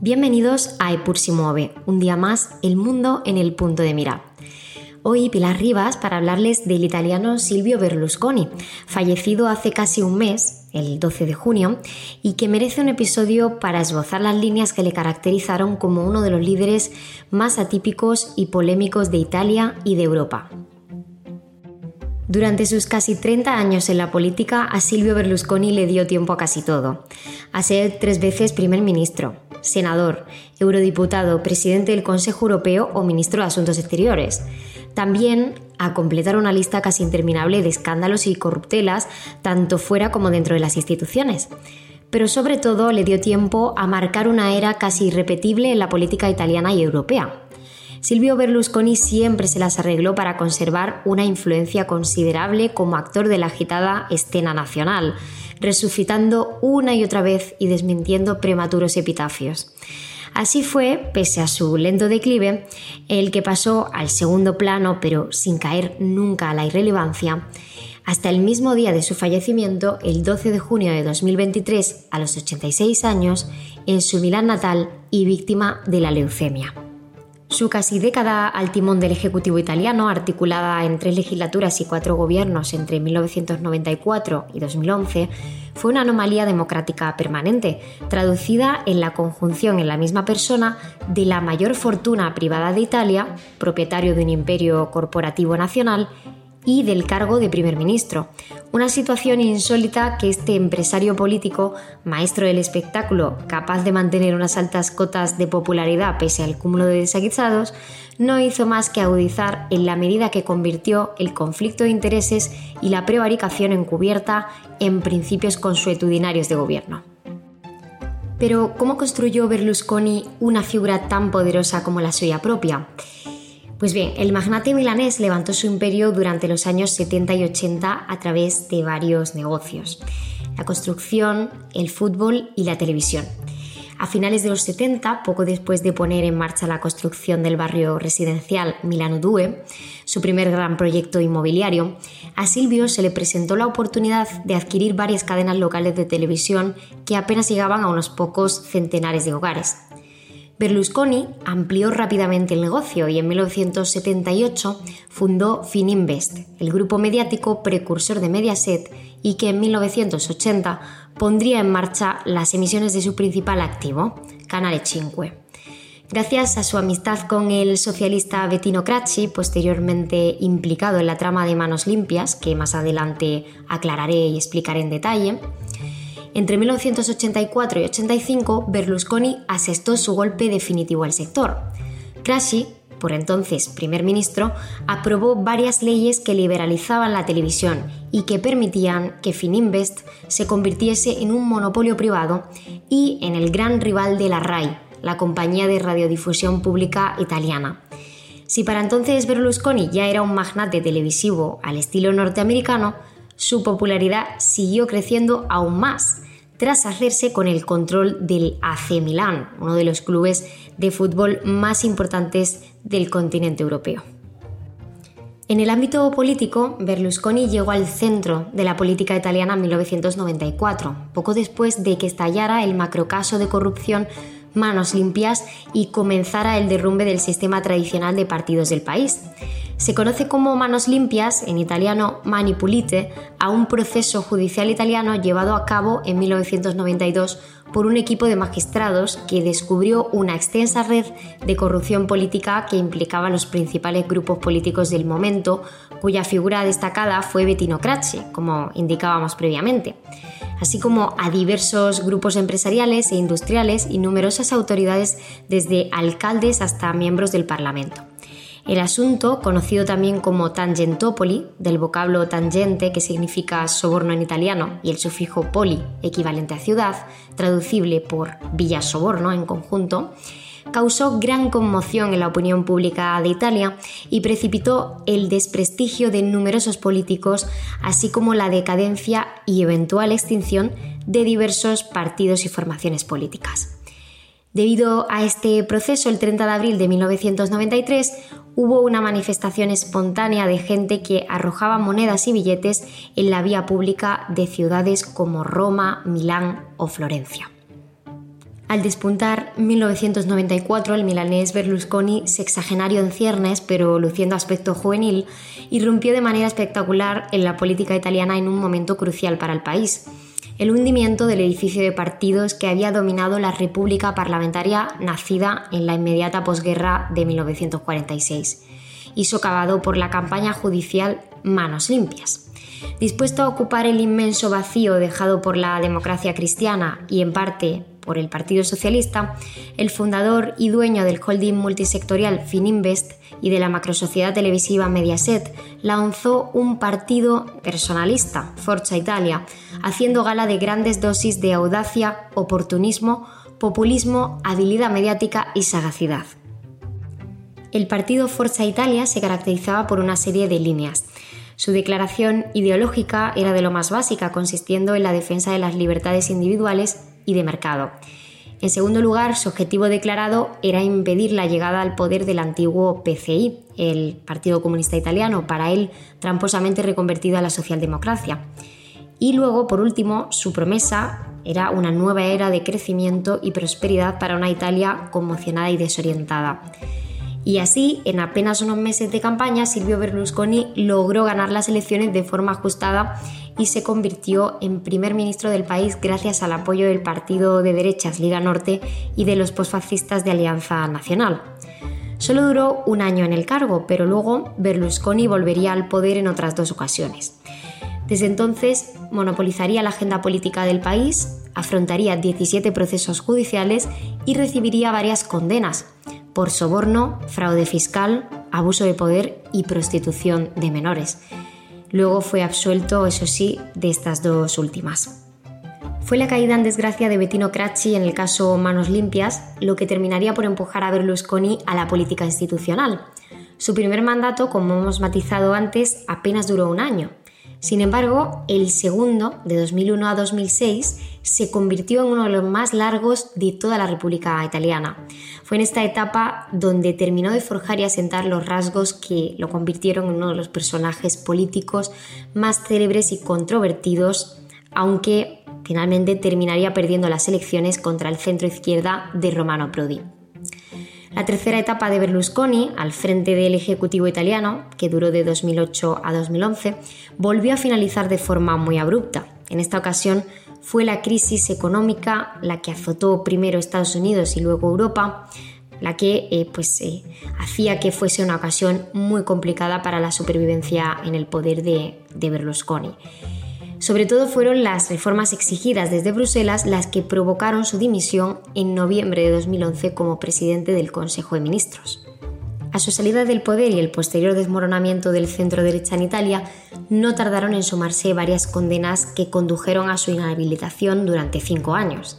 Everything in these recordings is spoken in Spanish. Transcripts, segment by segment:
Bienvenidos a Epur si muove, un día más, el mundo en el punto de mira. Hoy Pilar Rivas para hablarles del italiano Silvio Berlusconi, fallecido hace casi un mes, el 12 de junio, y que merece un episodio para esbozar las líneas que le caracterizaron como uno de los líderes más atípicos y polémicos de Italia y de Europa. Durante sus casi 30 años en la política, a Silvio Berlusconi le dio tiempo a casi todo. A ser tres veces primer ministro, senador, eurodiputado, presidente del Consejo Europeo o ministro de Asuntos Exteriores. También a completar una lista casi interminable de escándalos y corruptelas, tanto fuera como dentro de las instituciones. Pero sobre todo le dio tiempo a marcar una era casi irrepetible en la política italiana y europea. Silvio Berlusconi siempre se las arregló para conservar una influencia considerable como actor de la agitada escena nacional, resucitando una y otra vez y desmintiendo prematuros epitafios. Así fue, pese a su lento declive, el que pasó al segundo plano, pero sin caer nunca a la irrelevancia, hasta el mismo día de su fallecimiento, el 12 de junio de 2023, a los 86 años, en su Milán natal y víctima de la leucemia. Su casi década al timón del Ejecutivo italiano, articulada en tres legislaturas y cuatro gobiernos entre 1994 y 2011, fue una anomalía democrática permanente, traducida en la conjunción en la misma persona de la mayor fortuna privada de Italia, propietario de un imperio corporativo nacional, y del cargo de primer ministro. Una situación insólita que este empresario político, maestro del espectáculo, capaz de mantener unas altas cotas de popularidad pese al cúmulo de desaguisados, no hizo más que agudizar en la medida que convirtió el conflicto de intereses y la prevaricación encubierta en principios consuetudinarios de gobierno. Pero, ¿cómo construyó Berlusconi una figura tan poderosa como la suya propia? Pues bien, el magnate milanés levantó su imperio durante los años 70 y 80 a través de varios negocios, la construcción, el fútbol y la televisión. A finales de los 70, poco después de poner en marcha la construcción del barrio residencial Milano Due, su primer gran proyecto inmobiliario, a Silvio se le presentó la oportunidad de adquirir varias cadenas locales de televisión que apenas llegaban a unos pocos centenares de hogares. Berlusconi amplió rápidamente el negocio y en 1978 fundó Fininvest, el grupo mediático precursor de Mediaset y que en 1980 pondría en marcha las emisiones de su principal activo, Canale 5. Gracias a su amistad con el socialista Bettino Cracci, posteriormente implicado en la trama de Manos Limpias, que más adelante aclararé y explicaré en detalle, entre 1984 y 85, Berlusconi asestó su golpe definitivo al sector. Crashi, por entonces primer ministro, aprobó varias leyes que liberalizaban la televisión y que permitían que Fininvest se convirtiese en un monopolio privado y en el gran rival de la RAI, la compañía de radiodifusión pública italiana. Si para entonces Berlusconi ya era un magnate televisivo al estilo norteamericano, su popularidad siguió creciendo aún más tras hacerse con el control del AC Milán, uno de los clubes de fútbol más importantes del continente europeo. En el ámbito político, Berlusconi llegó al centro de la política italiana en 1994, poco después de que estallara el macrocaso de corrupción Manos Limpias y comenzara el derrumbe del sistema tradicional de partidos del país. Se conoce como manos limpias, en italiano mani pulite, a un proceso judicial italiano llevado a cabo en 1992 por un equipo de magistrados que descubrió una extensa red de corrupción política que implicaba a los principales grupos políticos del momento, cuya figura destacada fue Bettino Crace, como indicábamos previamente, así como a diversos grupos empresariales e industriales y numerosas autoridades desde alcaldes hasta miembros del Parlamento. El asunto, conocido también como tangentopoli, del vocablo tangente que significa soborno en italiano y el sufijo poli, equivalente a ciudad, traducible por villa soborno en conjunto, causó gran conmoción en la opinión pública de Italia y precipitó el desprestigio de numerosos políticos, así como la decadencia y eventual extinción de diversos partidos y formaciones políticas. Debido a este proceso, el 30 de abril de 1993 hubo una manifestación espontánea de gente que arrojaba monedas y billetes en la vía pública de ciudades como Roma, Milán o Florencia. Al despuntar 1994, el milanés Berlusconi, sexagenario en ciernes pero luciendo aspecto juvenil, irrumpió de manera espectacular en la política italiana en un momento crucial para el país. El hundimiento del edificio de partidos que había dominado la República Parlamentaria nacida en la inmediata posguerra de 1946 y socavado por la campaña judicial Manos Limpias. Dispuesto a ocupar el inmenso vacío dejado por la democracia cristiana y en parte por el Partido Socialista, el fundador y dueño del holding multisectorial Fininvest y de la macrosociedad televisiva Mediaset, lanzó un partido personalista, Forza Italia, haciendo gala de grandes dosis de audacia, oportunismo, populismo, habilidad mediática y sagacidad. El partido Forza Italia se caracterizaba por una serie de líneas. Su declaración ideológica era de lo más básica, consistiendo en la defensa de las libertades individuales y de mercado. En segundo lugar, su objetivo declarado era impedir la llegada al poder del antiguo PCI, el Partido Comunista Italiano, para él tramposamente reconvertido a la socialdemocracia. Y luego, por último, su promesa era una nueva era de crecimiento y prosperidad para una Italia conmocionada y desorientada. Y así, en apenas unos meses de campaña, Silvio Berlusconi logró ganar las elecciones de forma ajustada y se convirtió en primer ministro del país gracias al apoyo del partido de derechas Liga Norte y de los posfascistas de Alianza Nacional. Solo duró un año en el cargo, pero luego Berlusconi volvería al poder en otras dos ocasiones. Desde entonces monopolizaría la agenda política del país, afrontaría 17 procesos judiciales y recibiría varias condenas por soborno, fraude fiscal, abuso de poder y prostitución de menores. Luego fue absuelto, eso sí, de estas dos últimas. Fue la caída en desgracia de Bettino Cracci en el caso Manos Limpias lo que terminaría por empujar a Berlusconi a la política institucional. Su primer mandato, como hemos matizado antes, apenas duró un año. Sin embargo, el segundo, de 2001 a 2006, se convirtió en uno de los más largos de toda la República Italiana. Fue en esta etapa donde terminó de forjar y asentar los rasgos que lo convirtieron en uno de los personajes políticos más célebres y controvertidos, aunque finalmente terminaría perdiendo las elecciones contra el centro izquierda de Romano Prodi. La tercera etapa de Berlusconi, al frente del Ejecutivo italiano, que duró de 2008 a 2011, volvió a finalizar de forma muy abrupta. En esta ocasión fue la crisis económica la que azotó primero Estados Unidos y luego Europa, la que eh, pues, eh, hacía que fuese una ocasión muy complicada para la supervivencia en el poder de, de Berlusconi. Sobre todo fueron las reformas exigidas desde Bruselas las que provocaron su dimisión en noviembre de 2011 como presidente del Consejo de Ministros. A su salida del poder y el posterior desmoronamiento del centro derecha en Italia, no tardaron en sumarse varias condenas que condujeron a su inhabilitación durante cinco años.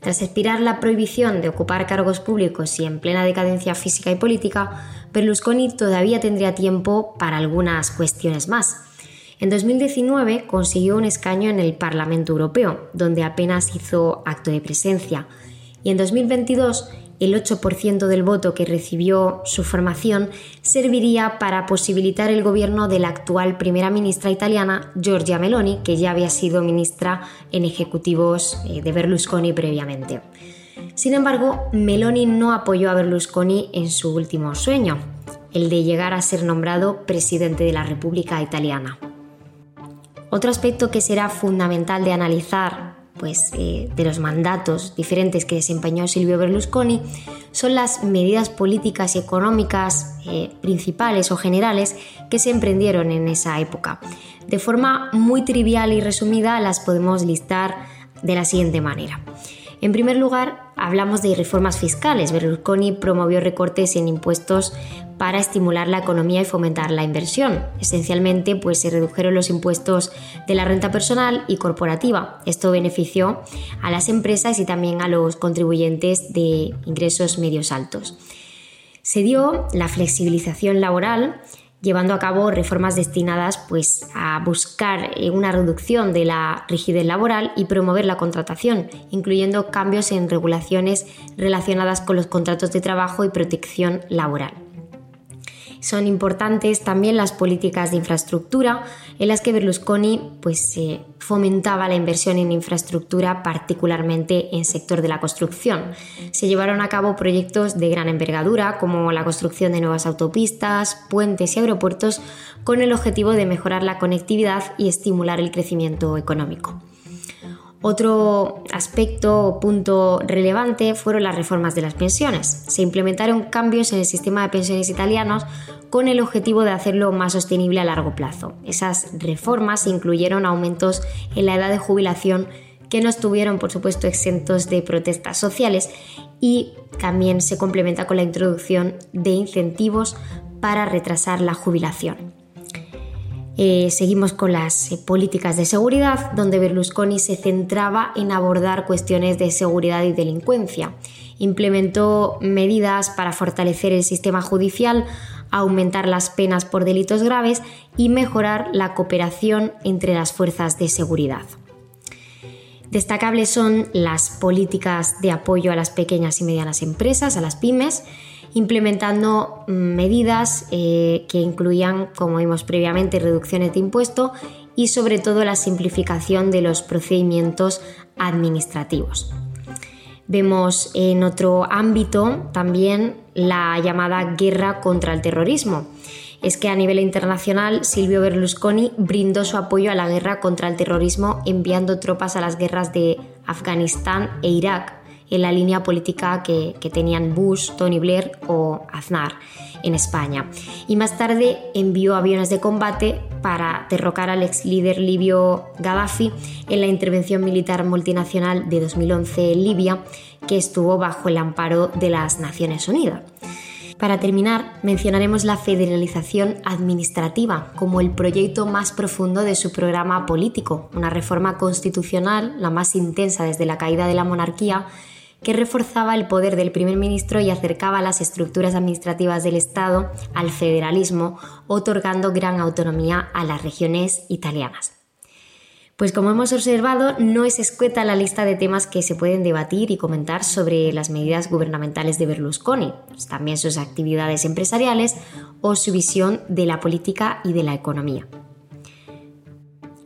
Tras expirar la prohibición de ocupar cargos públicos y en plena decadencia física y política, Berlusconi todavía tendría tiempo para algunas cuestiones más. En 2019 consiguió un escaño en el Parlamento Europeo, donde apenas hizo acto de presencia. Y en 2022 el 8% del voto que recibió su formación serviría para posibilitar el gobierno de la actual primera ministra italiana Giorgia Meloni, que ya había sido ministra en ejecutivos eh, de Berlusconi previamente. Sin embargo, Meloni no apoyó a Berlusconi en su último sueño, el de llegar a ser nombrado presidente de la República Italiana. Otro aspecto que será fundamental de analizar pues, eh, de los mandatos diferentes que desempeñó Silvio Berlusconi son las medidas políticas y económicas eh, principales o generales que se emprendieron en esa época. De forma muy trivial y resumida las podemos listar de la siguiente manera. En primer lugar, hablamos de reformas fiscales. Berlusconi promovió recortes en impuestos para estimular la economía y fomentar la inversión. Esencialmente, pues se redujeron los impuestos de la renta personal y corporativa. Esto benefició a las empresas y también a los contribuyentes de ingresos medios altos. Se dio la flexibilización laboral llevando a cabo reformas destinadas pues, a buscar eh, una reducción de la rigidez laboral y promover la contratación, incluyendo cambios en regulaciones relacionadas con los contratos de trabajo y protección laboral. Son importantes también las políticas de infraestructura, en las que Berlusconi pues, eh, fomentaba la inversión en infraestructura, particularmente en sector de la construcción. Se llevaron a cabo proyectos de gran envergadura, como la construcción de nuevas autopistas, puentes y aeropuertos, con el objetivo de mejorar la conectividad y estimular el crecimiento económico. Otro aspecto o punto relevante fueron las reformas de las pensiones. Se implementaron cambios en el sistema de pensiones italianos con el objetivo de hacerlo más sostenible a largo plazo. Esas reformas incluyeron aumentos en la edad de jubilación que no estuvieron, por supuesto, exentos de protestas sociales y también se complementa con la introducción de incentivos para retrasar la jubilación. Eh, seguimos con las eh, políticas de seguridad, donde Berlusconi se centraba en abordar cuestiones de seguridad y delincuencia. Implementó medidas para fortalecer el sistema judicial, aumentar las penas por delitos graves y mejorar la cooperación entre las fuerzas de seguridad. Destacables son las políticas de apoyo a las pequeñas y medianas empresas, a las pymes, implementando mm, medidas eh, que incluían, como vimos previamente, reducciones de impuesto y sobre todo la simplificación de los procedimientos administrativos. Vemos en otro ámbito también la llamada guerra contra el terrorismo. Es que a nivel internacional Silvio Berlusconi brindó su apoyo a la guerra contra el terrorismo enviando tropas a las guerras de Afganistán e Irak en la línea política que, tenían Bush, Tony Blair o Aznar en España. Y más tarde envió aviones de combate para derrocar al ex líder libio Gaddafi en la intervención militar multinacional de 2011 en Libia, que estuvo bajo el amparo de las Naciones Unidas. Para terminar, mencionaremos la federalización administrativa como el proyecto más profundo de su programa político, una reforma constitucional, la más intensa desde la caída de la monarquía, que reforzaba el poder del primer ministro y acercaba las estructuras administrativas del Estado al federalismo, otorgando gran autonomía a las regiones italianas. Pues como hemos observado, no es escueta la lista de temas que se pueden debatir y comentar sobre las medidas gubernamentales de Berlusconi, pues también sus actividades empresariales o su visión de la política y de la economía.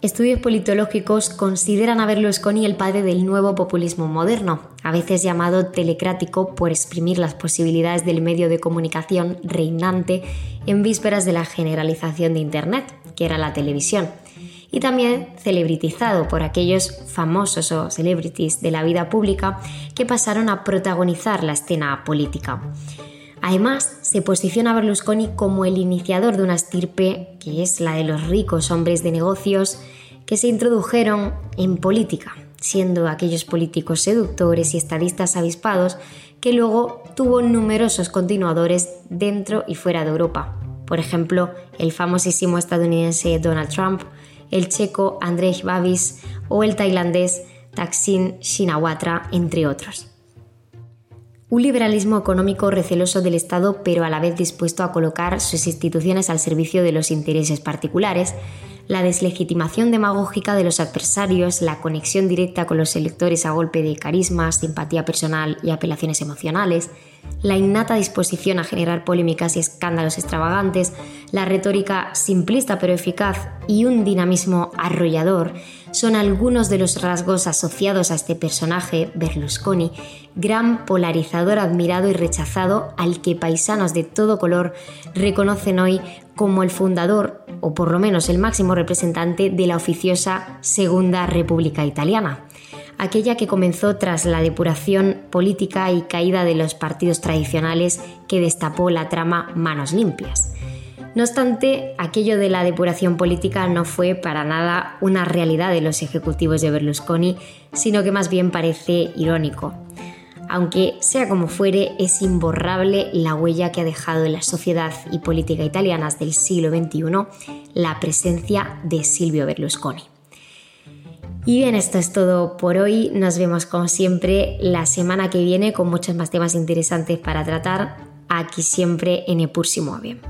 Estudios politológicos consideran a Berlusconi el padre del nuevo populismo moderno, a veces llamado telecrático por exprimir las posibilidades del medio de comunicación reinante en vísperas de la generalización de Internet, que era la televisión, y también celebritizado por aquellos famosos o celebrities de la vida pública que pasaron a protagonizar la escena política. Además, se posiciona Berlusconi como el iniciador de una estirpe que es la de los ricos hombres de negocios que se introdujeron en política, siendo aquellos políticos seductores y estadistas avispados que luego tuvo numerosos continuadores dentro y fuera de Europa. Por ejemplo, el famosísimo estadounidense Donald Trump, el checo Andrzej Babis o el tailandés Thaksin Shinawatra, entre otros. Un liberalismo económico receloso del Estado, pero a la vez dispuesto a colocar sus instituciones al servicio de los intereses particulares, la deslegitimación demagógica de los adversarios, la conexión directa con los electores a golpe de carisma, simpatía personal y apelaciones emocionales, la innata disposición a generar polémicas y escándalos extravagantes, la retórica simplista pero eficaz y un dinamismo arrollador son algunos de los rasgos asociados a este personaje, Berlusconi, gran polarizador admirado y rechazado al que paisanos de todo color reconocen hoy como el fundador, o por lo menos el máximo representante de la oficiosa Segunda República Italiana aquella que comenzó tras la depuración política y caída de los partidos tradicionales que destapó la trama Manos Limpias. No obstante, aquello de la depuración política no fue para nada una realidad de los ejecutivos de Berlusconi, sino que más bien parece irónico. Aunque sea como fuere, es imborrable la huella que ha dejado en la sociedad y política italianas del siglo XXI la presencia de Silvio Berlusconi. Y bien, esto es todo por hoy. Nos vemos como siempre la semana que viene con muchos más temas interesantes para tratar aquí siempre en Epur si Bien.